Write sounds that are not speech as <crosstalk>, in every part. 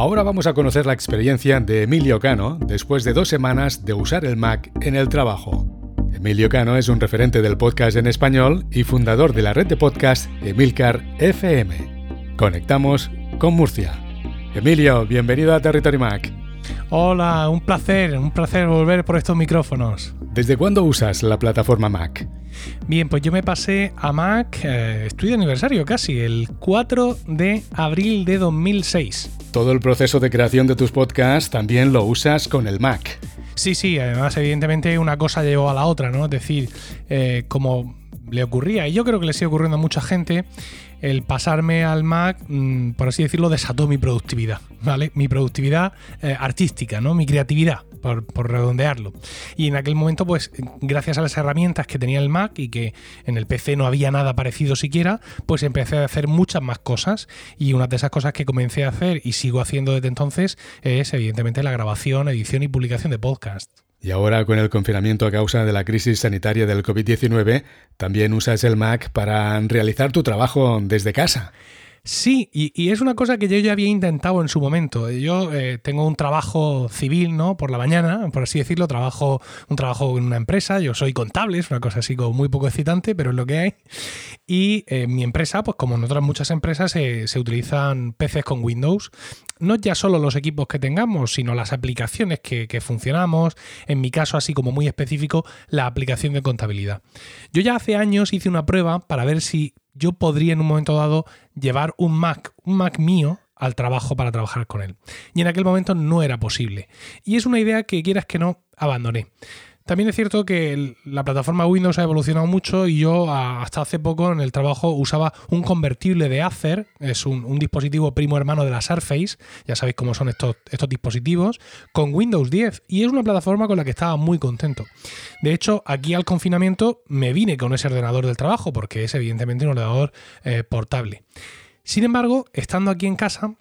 Ahora vamos a conocer la experiencia de Emilio Cano después de dos semanas de usar el Mac en el trabajo. Emilio Cano es un referente del podcast en español y fundador de la red de podcast Emilcar FM. Conectamos con Murcia. Emilio, bienvenido a Territory Mac. Hola, un placer, un placer volver por estos micrófonos. ¿Desde cuándo usas la plataforma Mac? Bien, pues yo me pasé a Mac, eh, estoy de aniversario casi, el 4 de abril de 2006. Todo el proceso de creación de tus podcasts también lo usas con el Mac. Sí, sí, además evidentemente una cosa llevó a la otra, ¿no? Es decir, eh, como le ocurría, y yo creo que le sigue ocurriendo a mucha gente, el pasarme al Mac, mm, por así decirlo, desató mi productividad, ¿vale? Mi productividad eh, artística, ¿no? Mi creatividad. Por, por, redondearlo. Y en aquel momento, pues, gracias a las herramientas que tenía el Mac y que en el PC no había nada parecido siquiera, pues empecé a hacer muchas más cosas. Y una de esas cosas que comencé a hacer y sigo haciendo desde entonces es, evidentemente, la grabación, edición y publicación de podcast. Y ahora con el confinamiento a causa de la crisis sanitaria del COVID-19, también usas el Mac para realizar tu trabajo desde casa. Sí, y, es una cosa que yo ya había intentado en su momento. Yo eh, tengo un trabajo civil, ¿no? Por la mañana, por así decirlo, trabajo un trabajo en una empresa. Yo soy contable, es una cosa así como muy poco excitante, pero es lo que hay. Y eh, mi empresa, pues como en otras muchas empresas, se utilizan PCs con Windows. No ya solo los equipos que tengamos, sino las aplicaciones que funcionamos. En mi caso, así como muy específico, la aplicación de contabilidad. Yo ya hace años hice una prueba para ver si yo podría en un momento dado llevar un Mac, un Mac mío, al trabajo para trabajar con él. Y en aquel momento no era posible. Y es una idea que quieras que no, abandoné. También es cierto que la plataforma Windows ha evolucionado mucho y yo hasta hace poco en el trabajo usaba un convertible de Acer, es un, dispositivo primo hermano de la Surface, ya sabéis cómo son estos, dispositivos, con Windows 10 y es una plataforma con la que estaba muy contento. De hecho, aquí al confinamiento me vine con ese ordenador del trabajo porque es evidentemente un ordenador eh, portable. Sin embargo, estando aquí en casa,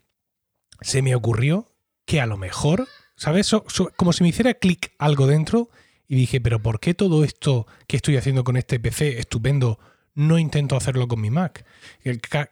se me ocurrió que a lo mejor, ¿sabes? como si me hiciera clic algo dentro y dije, pero ¿por qué todo esto que estoy haciendo con este PC estupendo no intento hacerlo con mi Mac?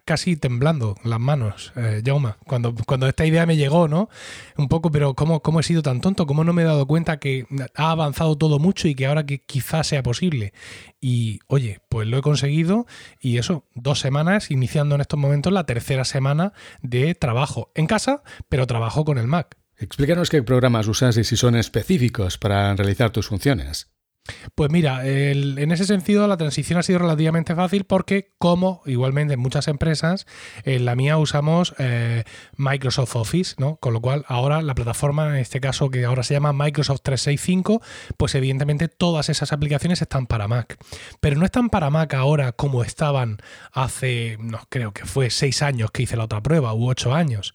casi temblando las manos, eh, cuando, cuando esta idea me llegó, ¿no? Un poco, pero ¿cómo, ¿cómo he sido tan tonto? ¿Cómo no me he dado cuenta que ha avanzado todo mucho y que ahora que quizás sea posible? Y oye, pues lo he conseguido y eso, dos semanas, iniciando en estos momentos la tercera semana de trabajo en casa, pero trabajo con el Mac. Explícanos qué programas usas y si son específicos para realizar tus funciones. Pues mira, en ese sentido la transición ha sido relativamente fácil porque como igualmente en muchas empresas, en la mía usamos eh, Microsoft Office, ¿no? Con lo cual ahora la plataforma, en este caso que ahora se llama Microsoft 365, pues evidentemente todas esas aplicaciones están para Mac. Pero no están para Mac ahora como estaban hace, no creo que fue seis años que hice la otra prueba, u ocho años.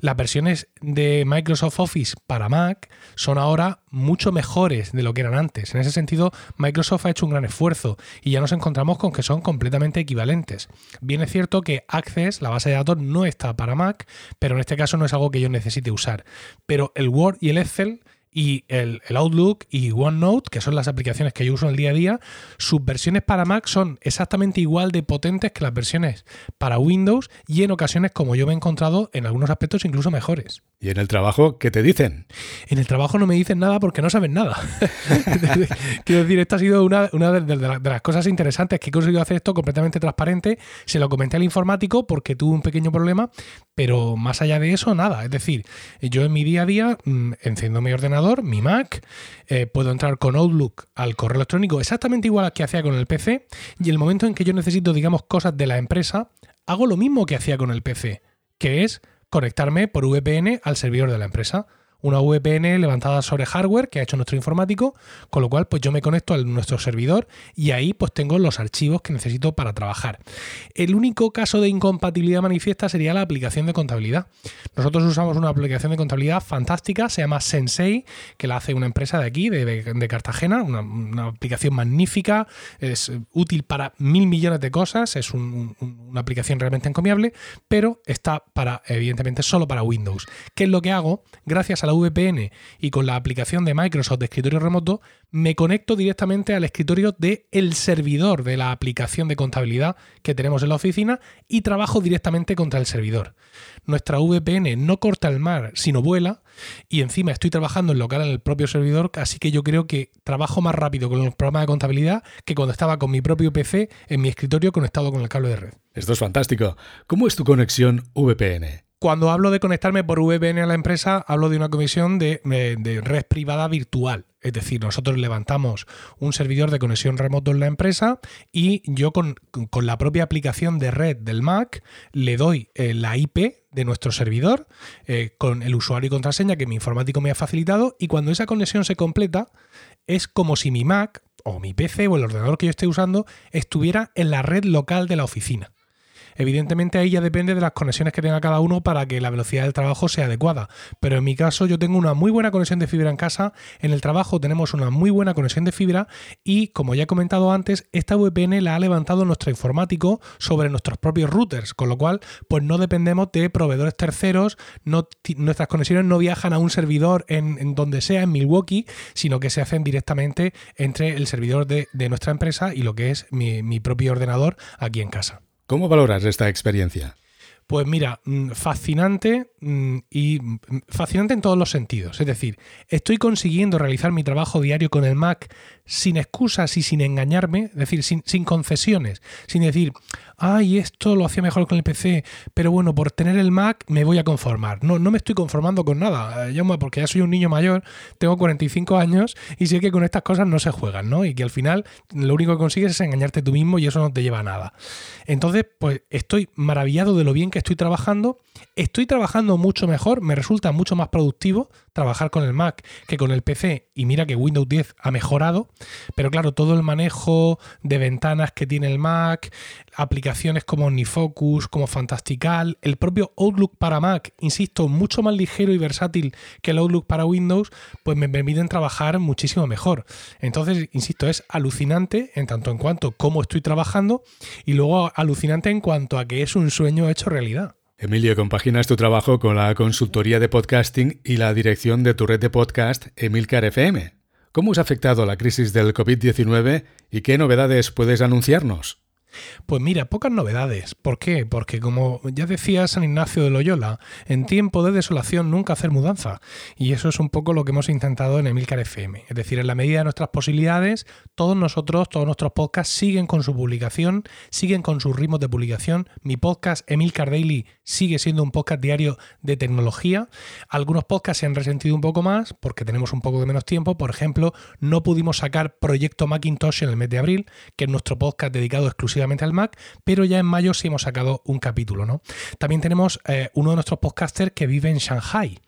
Las versiones de Microsoft Office para Mac son ahora mucho mejores de lo que eran antes. En ese sentido, Microsoft ha hecho un gran esfuerzo y ya nos encontramos con que son completamente equivalentes. Bien es cierto que Access, la base de datos, no está para Mac, pero en este caso no es algo que yo necesite usar. Pero el Word y el Excel y el, Outlook y OneNote, que son las aplicaciones que yo uso en el día a día, sus versiones para Mac son exactamente igual de potentes que las versiones para Windows y en ocasiones, como yo me he encontrado, en algunos aspectos incluso mejores. ¿Y en el trabajo qué te dicen? En el trabajo no me dicen nada porque no saben nada. <laughs> Quiero decir, esta ha sido una, de, las cosas interesantes que he conseguido hacer esto completamente transparente. Se lo comenté al informático porque tuve un pequeño problema, pero más allá de eso, nada. Es decir, yo en mi día a día mm, enciendo mi ordenador, mi Mac, eh, puedo entrar con Outlook al correo electrónico exactamente igual que hacía con el PC, y el momento en que yo necesito, digamos, cosas de la empresa, hago lo mismo que hacía con el PC, que es conectarme por VPN al servidor de la empresa una VPN levantada sobre hardware que ha hecho nuestro informático, con lo cual pues yo me conecto a nuestro servidor y ahí pues tengo los archivos que necesito para trabajar. El único caso de incompatibilidad manifiesta sería la aplicación de contabilidad. Nosotros usamos una aplicación de contabilidad fantástica, se llama Sensei, que la hace una empresa de aquí, de, Cartagena, una, aplicación magnífica, es útil para mil millones de cosas, es una aplicación realmente encomiable, pero está para, evidentemente, solo para Windows. ¿Qué es lo que hago? Gracias a la VPN y con la aplicación de Microsoft de escritorio remoto, me conecto directamente al escritorio del el servidor de la aplicación de contabilidad que tenemos en la oficina y trabajo directamente contra el servidor. Nuestra VPN no corta el mar, sino vuela, y encima estoy trabajando en local en el propio servidor, así que yo creo que trabajo más rápido con el programa de contabilidad que cuando estaba con mi propio PC en mi escritorio conectado con el cable de red. Esto es fantástico. ¿Cómo es tu conexión VPN? Cuando hablo de conectarme por VPN a la empresa, hablo de una conexión de, red privada virtual. Es decir, nosotros levantamos un servidor de conexión remoto en la empresa y yo con, la propia aplicación de red del Mac le doy eh, la IP de nuestro servidor eh, con el usuario y contraseña que mi informático me ha facilitado y cuando esa conexión se completa es como si mi Mac o mi PC o el ordenador que yo esté usando estuviera en la red local de la oficina. Evidentemente ahí ya depende de las conexiones que tenga cada uno para que la velocidad del trabajo sea adecuada. Pero en mi caso yo tengo una muy buena conexión de fibra en casa, en el trabajo tenemos una muy buena conexión de fibra y como ya he comentado antes, esta VPN la ha levantado nuestro informático sobre nuestros propios routers, con lo cual pues no dependemos de proveedores terceros, nuestras conexiones no viajan a un servidor en, donde sea, en Milwaukee, sino que se hacen directamente entre el servidor de, nuestra empresa y lo que es mi propio ordenador aquí en casa. ¿Cómo valoras esta experiencia? Pues mira, mm, fascinante mm, y mm, fascinante en todos los sentidos. Es decir, estoy consiguiendo realizar mi trabajo diario con el Mac sin excusas y sin engañarme, es decir, sin, sin concesiones, sin decir, ay, esto lo hacía mejor con el PC, pero bueno, por tener el Mac me voy a conformar. No, no me estoy conformando con nada, eh, porque ya soy un niño mayor, tengo 45 años y sé que con estas cosas no se juegan, ¿no? Y que al final lo único que consigues es engañarte tú mismo y eso no te lleva a nada. Entonces, pues estoy maravillado de lo bien que estoy trabajando, estoy trabajando mucho mejor, me resulta mucho más productivo trabajar con el Mac que con el PC y mira que Windows 10 ha mejorado, pero claro, todo el manejo de ventanas que tiene el Mac, aplicaciones como OmniFocus, como Fantastical, el propio Outlook para Mac, insisto, mucho más ligero y versátil que el Outlook para Windows, pues me permiten trabajar muchísimo mejor. Entonces, insisto, es alucinante en tanto en cuanto cómo estoy trabajando y luego alucinante en cuanto a que es un sueño hecho realidad. Emilio, compaginas tu trabajo con la consultoría de podcasting y la dirección de tu red de podcast Emilcar FM. ¿Cómo os ha afectado la crisis del COVID-19 y qué novedades puedes anunciarnos? Pues mira, pocas novedades. ¿Por qué? Porque como ya decía San Ignacio de Loyola, en tiempo de desolación nunca hacer mudanza. Y eso es un poco lo que hemos intentado en Emilcar FM. Es decir, en la medida de nuestras posibilidades, todos nosotros, todos nuestros podcasts siguen con su publicación, siguen con sus ritmos de publicación. Mi podcast Emilcar Daily sigue siendo un podcast diario de tecnología. Algunos podcasts se han resentido un poco más porque tenemos un poco de menos tiempo. Por ejemplo, no pudimos sacar Proyecto Macintosh en el mes de abril, que es nuestro podcast dedicado exclusivamente al Mac, pero ya en mayo sí hemos sacado un capítulo, ¿no? También tenemos eh, uno de nuestros podcasters que vive en Shanghai.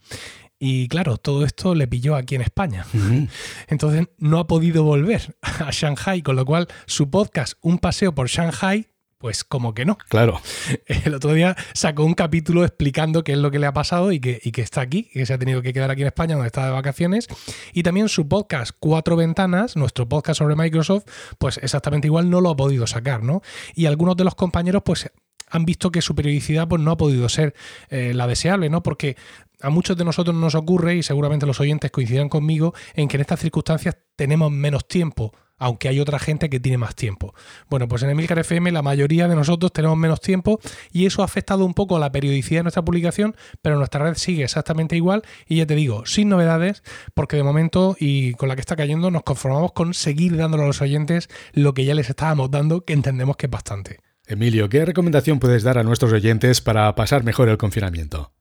Y claro, todo esto le pilló aquí en España. <laughs> Entonces no ha podido volver a Shanghai, con lo cual su podcast, Un paseo por Shanghai, pues como que no. Claro. <laughs> El otro día sacó un capítulo explicando qué es lo que le ha pasado y que, que está aquí, que se ha tenido que quedar aquí en España donde está de vacaciones. Y también su podcast Cuatro Ventanas, nuestro podcast sobre Microsoft, pues exactamente igual no lo ha podido sacar, ¿no? Y algunos de los compañeros pues han visto que su periodicidad pues, no ha podido ser eh, la deseable, ¿no? Porque a muchos de nosotros nos ocurre, y seguramente los oyentes coincidirán conmigo, en que en estas circunstancias tenemos menos tiempo aunque hay otra gente que tiene más tiempo. Bueno, pues en Emilcar FM la mayoría de nosotros tenemos menos tiempo y eso ha afectado un poco a la periodicidad de nuestra publicación, pero nuestra red sigue exactamente igual y ya te digo, sin novedades, porque de momento y con la que está cayendo nos conformamos con seguir dándole a los oyentes lo que ya les estábamos dando, que entendemos que es bastante. Emilio, ¿qué recomendación puedes dar a nuestros oyentes para pasar mejor el confinamiento?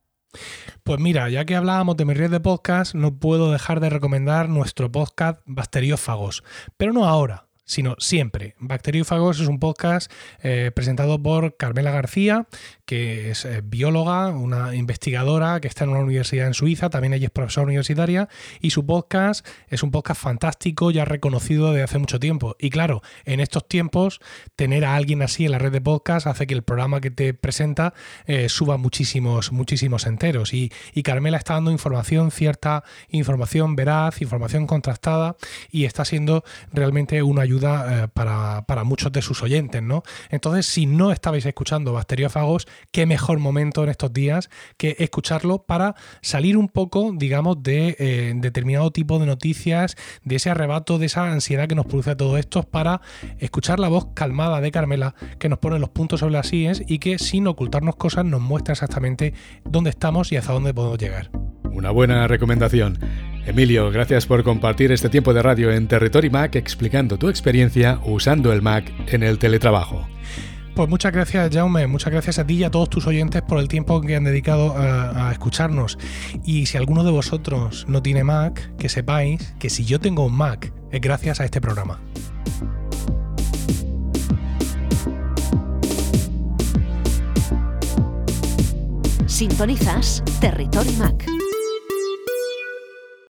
Pues mira, ya que hablábamos de mi red de podcast, no puedo dejar de recomendar nuestro podcast Bacteriófagos, pero no ahora, sino siempre. Bacteriófagos es un podcast eh, presentado por Carmela García, que es eh, bióloga, una investigadora que está en una universidad en Suiza, también ella es profesora universitaria, y su podcast es un podcast fantástico, ya reconocido desde hace mucho tiempo. Y claro, en estos tiempos, tener a alguien así en la red de podcast hace que el programa que te presenta eh, suba muchísimos, muchísimos enteros. Y, y Carmela está dando información cierta, información veraz, información contrastada, y está siendo realmente una ayuda eh, para, muchos de sus oyentes, ¿no? Entonces, si no estabais escuchando Bacteriófagos, qué mejor momento en estos días que escucharlo para salir un poco, digamos, de eh, determinado tipo de noticias, de ese arrebato, de esa ansiedad que nos produce todo esto, para escuchar la voz calmada de Carmela que nos pone los puntos sobre las IES y que sin ocultarnos cosas nos muestra exactamente dónde estamos y hasta dónde podemos llegar. Una buena recomendación. Emilio, gracias por compartir este tiempo de radio en Territory Mac explicando tu experiencia usando el Mac en el teletrabajo. Pues muchas gracias, Jaume. Muchas gracias a ti y a todos tus oyentes por el tiempo que han dedicado a, a, escucharnos. Y si alguno de vosotros no tiene Mac, que sepáis que si yo tengo un Mac es gracias a este programa. Sintonizas Territory Mac.